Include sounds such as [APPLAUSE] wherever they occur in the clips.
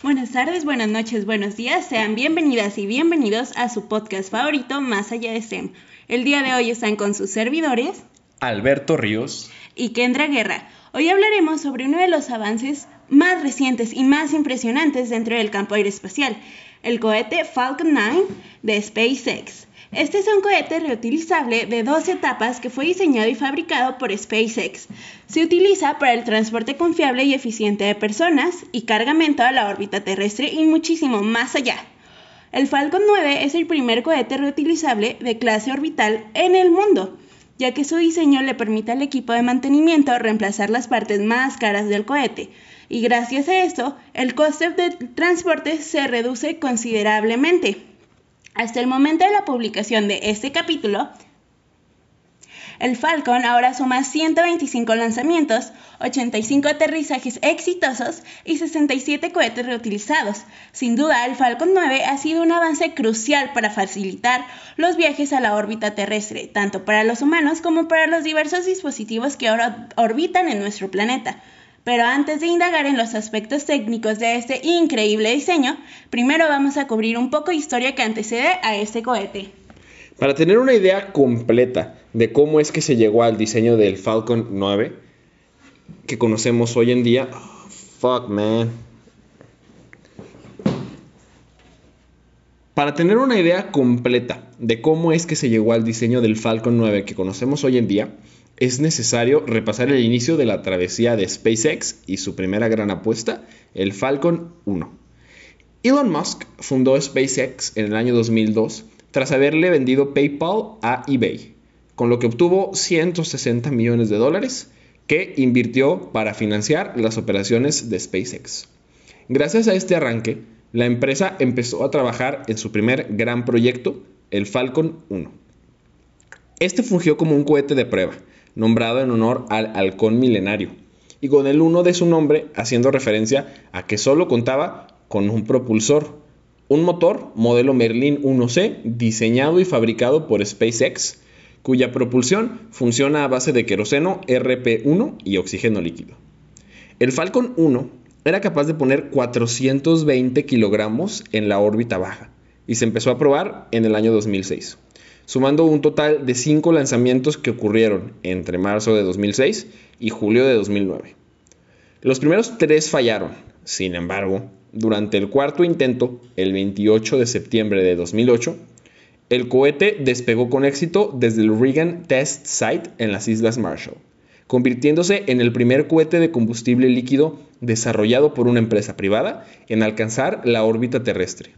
Buenas tardes, buenas noches, buenos días. Sean bienvenidas y bienvenidos a su podcast favorito, Más allá de STEM. El día de hoy están con sus servidores Alberto Ríos y Kendra Guerra. Hoy hablaremos sobre uno de los avances más recientes y más impresionantes dentro del campo aeroespacial, el cohete Falcon 9 de SpaceX. Este es un cohete reutilizable de dos etapas que fue diseñado y fabricado por SpaceX. Se utiliza para el transporte confiable y eficiente de personas y cargamento a la órbita terrestre y muchísimo más allá. El Falcon 9 es el primer cohete reutilizable de clase orbital en el mundo, ya que su diseño le permite al equipo de mantenimiento reemplazar las partes más caras del cohete, y gracias a esto el coste de transporte se reduce considerablemente. Hasta el momento de la publicación de este capítulo, el Falcon ahora suma 125 lanzamientos, 85 aterrizajes exitosos y 67 cohetes reutilizados. Sin duda, el Falcon 9 ha sido un avance crucial para facilitar los viajes a la órbita terrestre, tanto para los humanos como para los diversos dispositivos que ahora orbitan en nuestro planeta. Pero antes de indagar en los aspectos técnicos de este increíble diseño, primero vamos a cubrir un poco de historia que antecede a este cohete. Para tener una idea completa de cómo es que se llegó al diseño del Falcon 9 que conocemos hoy en día, fuck man. Para tener una idea completa de cómo es que se llegó al diseño del Falcon 9 que conocemos hoy en día, es necesario repasar el inicio de la travesía de SpaceX y su primera gran apuesta, el Falcon 1. Elon Musk fundó SpaceX en el año 2002 tras haberle vendido PayPal a eBay, con lo que obtuvo 160 millones de dólares que invirtió para financiar las operaciones de SpaceX. Gracias a este arranque, la empresa empezó a trabajar en su primer gran proyecto, el Falcon 1. Este fungió como un cohete de prueba, nombrado en honor al halcón milenario, y con el 1 de su nombre haciendo referencia a que solo contaba con un propulsor, un motor modelo Merlin 1C diseñado y fabricado por SpaceX, cuya propulsión funciona a base de queroseno RP1 y oxígeno líquido. El Falcon 1 era capaz de poner 420 kilogramos en la órbita baja y se empezó a probar en el año 2006 sumando un total de cinco lanzamientos que ocurrieron entre marzo de 2006 y julio de 2009. Los primeros tres fallaron, sin embargo, durante el cuarto intento, el 28 de septiembre de 2008, el cohete despegó con éxito desde el Reagan Test Site en las Islas Marshall, convirtiéndose en el primer cohete de combustible líquido desarrollado por una empresa privada en alcanzar la órbita terrestre.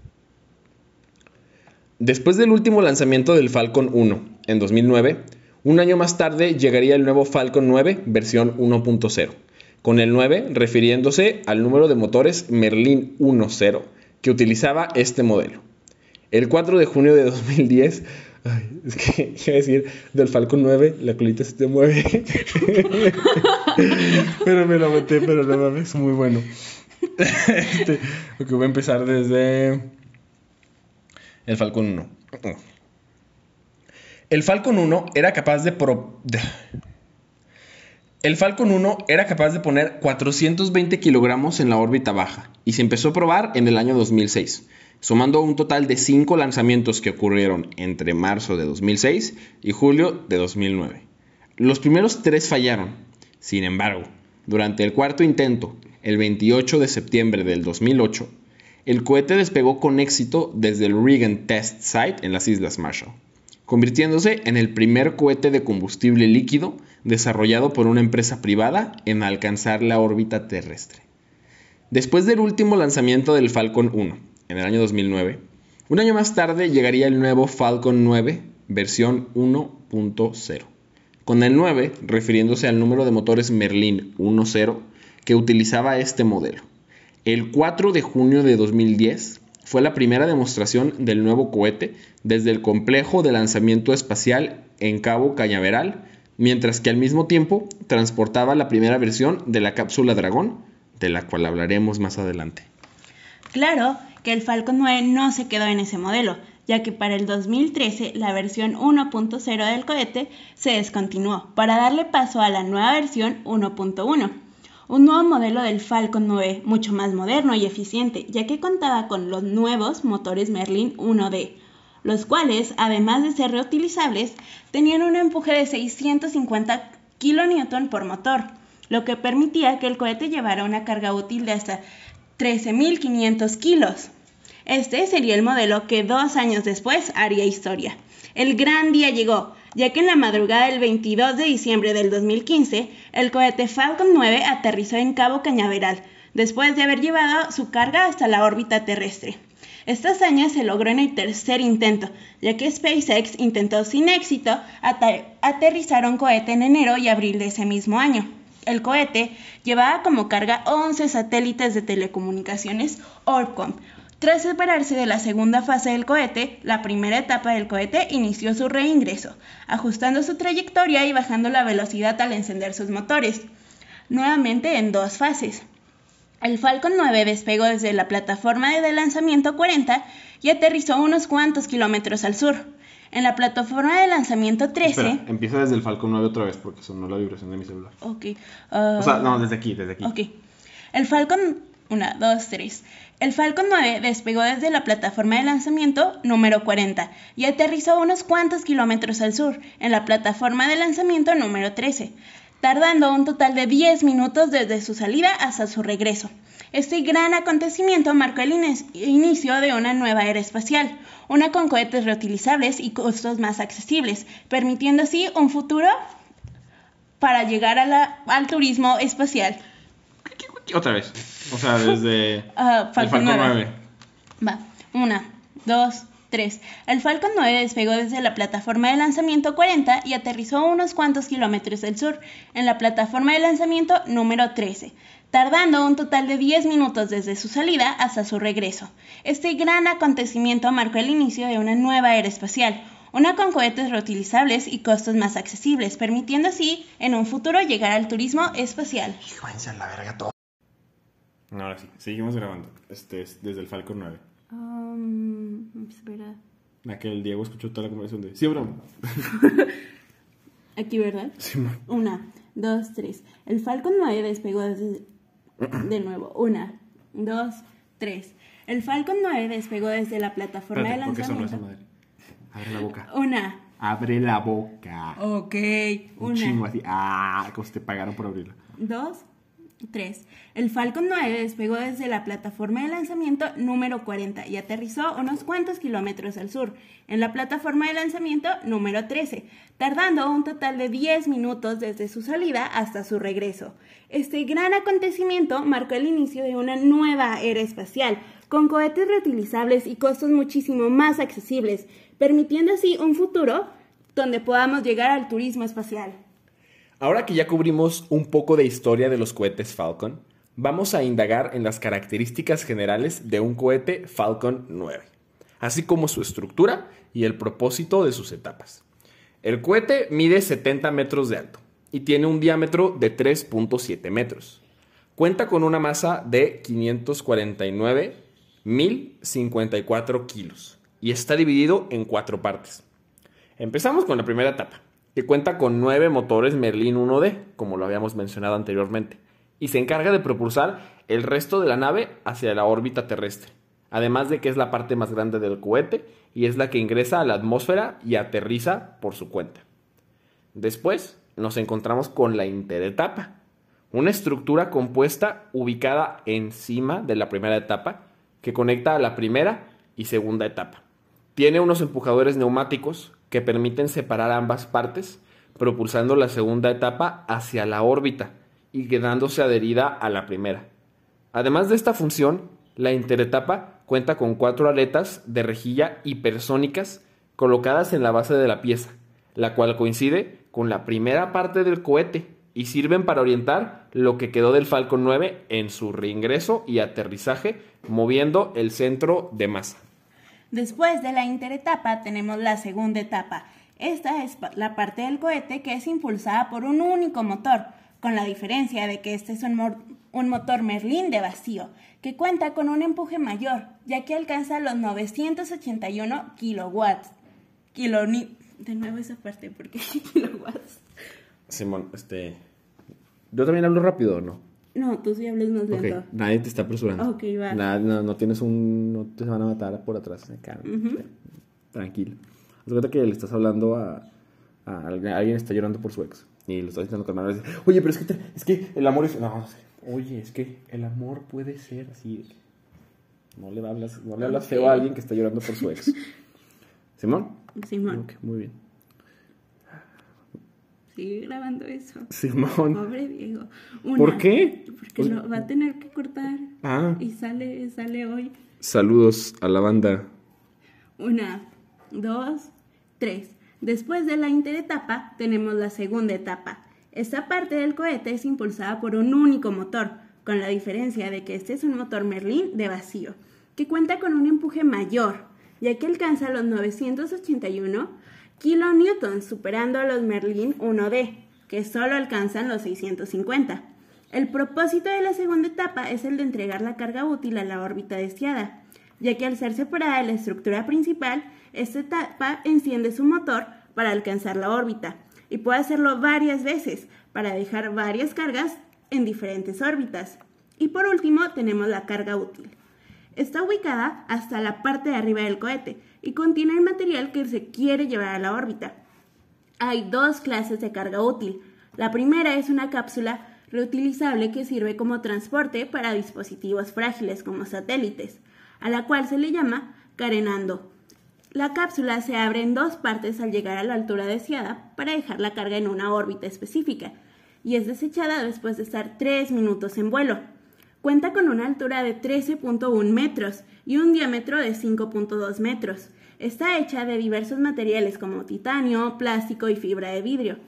Después del último lanzamiento del Falcon 1 en 2009, un año más tarde llegaría el nuevo Falcon 9 versión 1.0, con el 9 refiriéndose al número de motores Merlin 1.0 que utilizaba este modelo. El 4 de junio de 2010, es que [LAUGHS] iba a decir del Falcon 9, la colita se te mueve. [LAUGHS] pero me lo metí, pero no mames, muy bueno. [LAUGHS] este, voy a empezar desde el Falcon 1. El Falcon 1 era capaz de... El Falcon 1 era capaz de poner 420 kilogramos en la órbita baja y se empezó a probar en el año 2006, sumando un total de 5 lanzamientos que ocurrieron entre marzo de 2006 y julio de 2009. Los primeros 3 fallaron, sin embargo, durante el cuarto intento, el 28 de septiembre del 2008, el cohete despegó con éxito desde el Reagan Test Site en las Islas Marshall, convirtiéndose en el primer cohete de combustible líquido desarrollado por una empresa privada en alcanzar la órbita terrestre. Después del último lanzamiento del Falcon 1, en el año 2009, un año más tarde llegaría el nuevo Falcon 9 versión 1.0, con el 9 refiriéndose al número de motores Merlin 1.0 que utilizaba este modelo. El 4 de junio de 2010 fue la primera demostración del nuevo cohete desde el complejo de lanzamiento espacial en Cabo Cañaveral, mientras que al mismo tiempo transportaba la primera versión de la cápsula Dragón, de la cual hablaremos más adelante. Claro que el Falcon 9 no se quedó en ese modelo, ya que para el 2013 la versión 1.0 del cohete se descontinuó para darle paso a la nueva versión 1.1 un nuevo modelo del Falcon 9, mucho más moderno y eficiente, ya que contaba con los nuevos motores Merlin 1D, los cuales, además de ser reutilizables, tenían un empuje de 650 kN por motor, lo que permitía que el cohete llevara una carga útil de hasta 13.500 kilos. Este sería el modelo que dos años después haría historia. El gran día llegó, ya que en la madrugada del 22 de diciembre del 2015, el cohete Falcon 9 aterrizó en Cabo Cañaveral, después de haber llevado su carga hasta la órbita terrestre. Esta hazaña se logró en el tercer intento, ya que SpaceX intentó sin éxito aterrizar un cohete en enero y abril de ese mismo año. El cohete llevaba como carga 11 satélites de telecomunicaciones Orbcomm, tras separarse de la segunda fase del cohete, la primera etapa del cohete inició su reingreso, ajustando su trayectoria y bajando la velocidad al encender sus motores, nuevamente en dos fases. El Falcon 9 despegó desde la plataforma de lanzamiento 40 y aterrizó unos cuantos kilómetros al sur. En la plataforma de lanzamiento 13... empieza desde el Falcon 9 otra vez porque sonó la vibración de mi celular. Ok. o sea, no, desde aquí, desde aquí. Ok. El Falcon 1, 2, 3. El Falcon 9 despegó desde la plataforma de lanzamiento número 40 y aterrizó unos cuantos kilómetros al sur, en la plataforma de lanzamiento número 13, tardando un total de 10 minutos desde su salida hasta su regreso. Este gran acontecimiento marcó el inicio de una nueva era espacial, una con cohetes reutilizables y costos más accesibles, permitiendo así un futuro para llegar al turismo espacial. Otra vez. O sea, desde [LAUGHS] uh, Falcon, 9. Va, una, dos, tres. El Falcon 9 despegó desde la plataforma de lanzamiento 40 y aterrizó unos cuantos kilómetros del sur, en la plataforma de lanzamiento número 13, tardando un total de 10 minutos desde su salida hasta su regreso. Este gran acontecimiento marcó el inicio de una nueva era espacial, una con cohetes reutilizables y costos más accesibles, permitiendo así en un futuro llegar al turismo espacial. la verga todo. Ahora sí, seguimos grabando. Este es desde el Falcon 9. Um, espera. Aquel Diego escuchó toda la conversación de. Sí, broma. [LAUGHS] Aquí, ¿verdad? Sí, Una, dos, tres. El Falcon 9 despegó desde. De nuevo. Una, dos, tres. El Falcon 9 despegó desde la plataforma de lanzamiento. madre. Abre la boca. Una. Abre la boca. Ok. Un chingo así. Ah, como te pagaron por abrirla. Dos, 3. El Falcon 9 despegó desde la plataforma de lanzamiento número 40 y aterrizó unos cuantos kilómetros al sur, en la plataforma de lanzamiento número 13, tardando un total de 10 minutos desde su salida hasta su regreso. Este gran acontecimiento marcó el inicio de una nueva era espacial, con cohetes reutilizables y costos muchísimo más accesibles, permitiendo así un futuro donde podamos llegar al turismo espacial. Ahora que ya cubrimos un poco de historia de los cohetes Falcon, vamos a indagar en las características generales de un cohete Falcon 9, así como su estructura y el propósito de sus etapas. El cohete mide 70 metros de alto y tiene un diámetro de 3.7 metros. Cuenta con una masa de 549.054 kilos y está dividido en cuatro partes. Empezamos con la primera etapa, que cuenta con nueve motores Merlin 1D, como lo habíamos mencionado anteriormente, y se encarga de propulsar el resto de la nave hacia la órbita terrestre, además de que es la parte más grande del cohete y es la que ingresa a la atmósfera y aterriza por su cuenta. Después nos encontramos con la interetapa, una estructura compuesta ubicada encima de la primera etapa que conecta a la primera y segunda etapa. Tiene unos empujadores neumáticos que permiten separar ambas partes, propulsando la segunda etapa hacia la órbita y quedándose adherida a la primera. Además de esta función, la interetapa cuenta con cuatro aletas de rejilla hipersónicas colocadas en la base de la pieza, la cual coincide con la primera parte del cohete y sirven para orientar lo que quedó del Falcon 9 en su reingreso y aterrizaje, moviendo el centro de masa. Después de la interetapa tenemos la segunda etapa. Esta es la parte del cohete que es impulsada por un único motor, con la diferencia de que este es un, motor Merlin de vacío, que cuenta con un empuje mayor, ya que alcanza los 981 kilowatts. De nuevo esa parte, porque [LAUGHS] kilowatts. Simón, este... ¿Yo también hablo rápido no? No, tú sí hablas más Ok, lento. nadie te está apresurando. Ok, va. Nada, no, no tienes un. No te van a matar por atrás. Acá, Ujú. Tranquilo. Haz cuenta que le estás hablando a, a alguien, está llorando por su ex. Y lo estás intentando calmar. y dice, Oye, pero es que, te- es que el amor es. No, no sé. Oye, es que el amor puede ser así. No le hablas, no le hablas feo a alguien que está llorando por su ex. [LAUGHS] ¿Simón? Simón, Ok, muy bien. Sigue grabando eso. Simón. Pobre Diego. Una, ¿Por qué? Porque lo va a tener que cortar. Ah. Y sale, sale hoy. Saludos a la banda. Una, dos, tres. Después de la interetapa tenemos la segunda etapa. Esta parte del cohete es impulsada por un único motor, con la diferencia de que este es un motor Merlin de vacío, que cuenta con un empuje mayor, ya que alcanza los 981 kilonewtons, superando a los Merlin 1D, que solo alcanzan los 650. El propósito de la segunda etapa es el de entregar la carga útil a la órbita deseada, ya que al ser separada de la estructura principal, esta etapa enciende su motor para alcanzar la órbita y puede hacerlo varias veces para dejar varias cargas en diferentes órbitas. Y por último tenemos la carga útil. Está ubicada hasta la parte de arriba del cohete y contiene el material que se quiere llevar a la órbita. Hay dos clases de carga útil. La primera es una cápsula reutilizable que sirve como transporte para dispositivos frágiles como satélites, a la cual se le llama carenando. La cápsula se abre en dos partes al llegar a la altura deseada para dejar la carga en una órbita específica y es desechada después de estar 3 minutos en vuelo. Cuenta con una altura de 13.1 metros y un diámetro de 5.2 metros. Está hecha de diversos materiales como titanio, plástico y fibra de vidrio.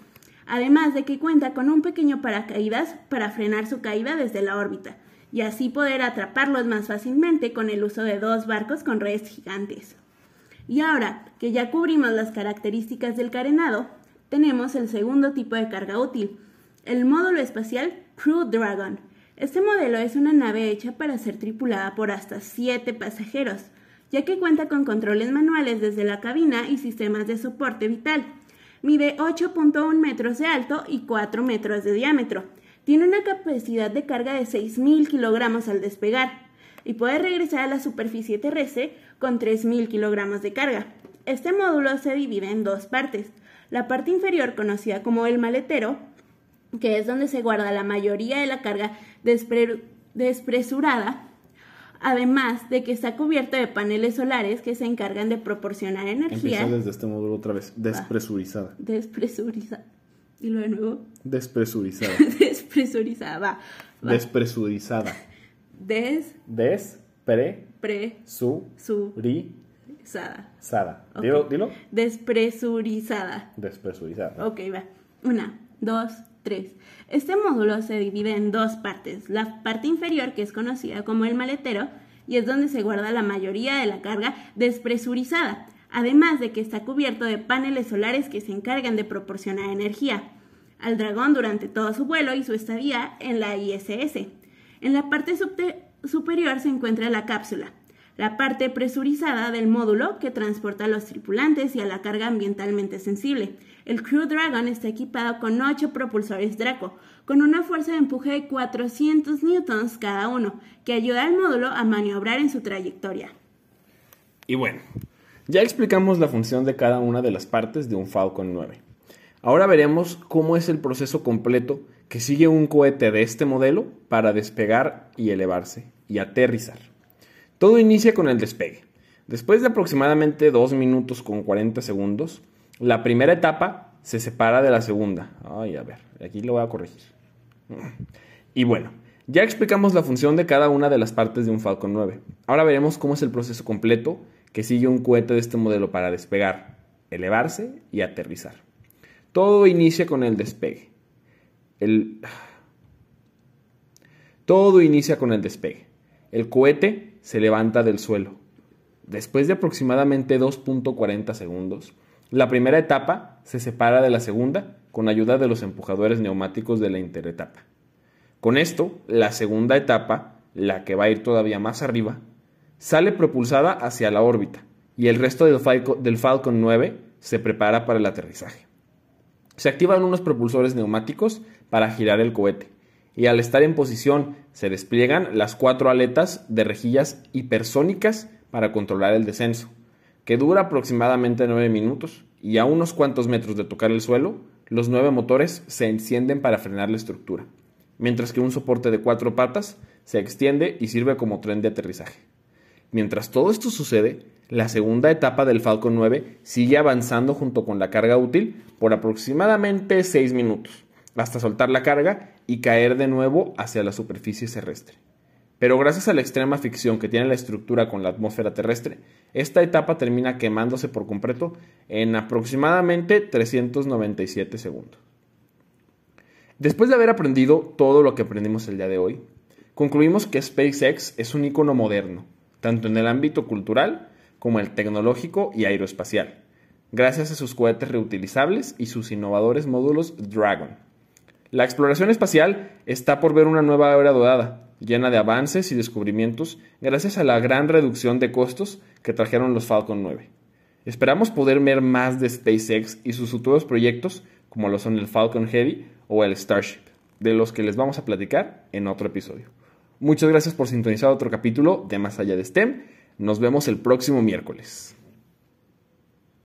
Además de que cuenta con un pequeño paracaídas para frenar su caída desde la órbita y así poder atraparlos más fácilmente con el uso de dos barcos con redes gigantes. Y ahora que ya cubrimos las características del carenado, tenemos el segundo tipo de carga útil, el módulo espacial Crew Dragon. Este modelo es una nave hecha para ser tripulada por hasta 7 pasajeros, ya que cuenta con controles manuales desde la cabina y sistemas de soporte vital. Mide 8.1 metros de alto y 4 metros de diámetro. Tiene una capacidad de carga de 6.000 kilogramos al despegar y puede regresar a la superficie terrestre con 3.000 kilogramos de carga. Este módulo se divide en dos partes. La parte inferior, conocida como el maletero, que es donde se guarda la mayoría de la carga despre- despresurada, además de que está cubierto de paneles solares que se encargan de proporcionar energía Empieza desde este módulo otra vez. Despresurizada. despresurizada. Y lo de nuevo, Despresurizada. [LAUGHS] despresurizada. Va, va. Despresurizada. Despresurizada. Despresurizada. Ok. Dilo, dilo. Despresurizada. Despresurizada. Ok, va. Una, dos, tres. Este módulo se divide en dos partes. La parte inferior, que es conocida como el maletero, y es donde se guarda la mayoría de la carga despresurizada, además de que está cubierto de paneles solares que se encargan de proporcionar energía al dragón durante todo su vuelo y su estadía en la ISS. En la parte superior se encuentra la cápsula, la parte presurizada del módulo que transporta a los tripulantes y a la carga ambientalmente sensible. El Crew Dragon está equipado con 8 propulsores Draco, con una fuerza de empuje de 400 newtons cada uno, que ayuda al módulo a maniobrar en su trayectoria. Y bueno, ya explicamos la función de cada una de las partes de un Falcon 9. Ahora veremos cómo es el proceso completo que sigue un cohete de este modelo para despegar y elevarse y aterrizar. Todo inicia con el despegue. Después de aproximadamente 2 minutos con 40 segundos, la primera etapa se separa de la segunda. Ay, a ver, aquí lo voy a corregir. Y bueno, ya explicamos la función de cada una de las partes de un Falcon 9. Ahora veremos cómo es el proceso completo que sigue un cohete de este modelo para despegar, elevarse y aterrizar. Todo inicia con el despegue. El... Todo inicia con el despegue. El cohete se levanta del suelo. Después de aproximadamente 2.40 segundos, la primera etapa se separa de la segunda con ayuda de los empujadores neumáticos de la interetapa. Con esto, la segunda etapa, la que va a ir todavía más arriba, sale propulsada hacia la órbita y el resto del, Falco- del Falcon 9 se prepara para el aterrizaje. Se activan unos propulsores neumáticos para girar el cohete. Y al estar en posición se despliegan las cuatro aletas de rejillas hipersónicas para controlar el descenso, que dura aproximadamente 9 minutos y a unos cuantos metros de tocar el suelo, los nueve motores se encienden para frenar la estructura, mientras que un soporte de cuatro patas se extiende y sirve como tren de aterrizaje. Mientras todo esto sucede, la segunda etapa del Falcon 9 sigue avanzando junto con la carga útil por aproximadamente 6 minutos, hasta soltar la carga y caer de nuevo hacia la superficie terrestre. Pero gracias a la extrema ficción que tiene la estructura con la atmósfera terrestre, esta etapa termina quemándose por completo en aproximadamente 397 segundos. Después de haber aprendido todo lo que aprendimos el día de hoy, concluimos que SpaceX es un icono moderno, tanto en el ámbito cultural como el tecnológico y aeroespacial, gracias a sus cohetes reutilizables y sus innovadores módulos Dragon. La exploración espacial está por ver una nueva era dorada, llena de avances y descubrimientos gracias a la gran reducción de costos que trajeron los Falcon 9. Esperamos poder ver más de SpaceX y sus futuros proyectos como lo son el Falcon Heavy o el Starship, de los que les vamos a platicar en otro episodio. Muchas gracias por sintonizar otro capítulo de Más allá de STEM. Nos vemos el próximo miércoles.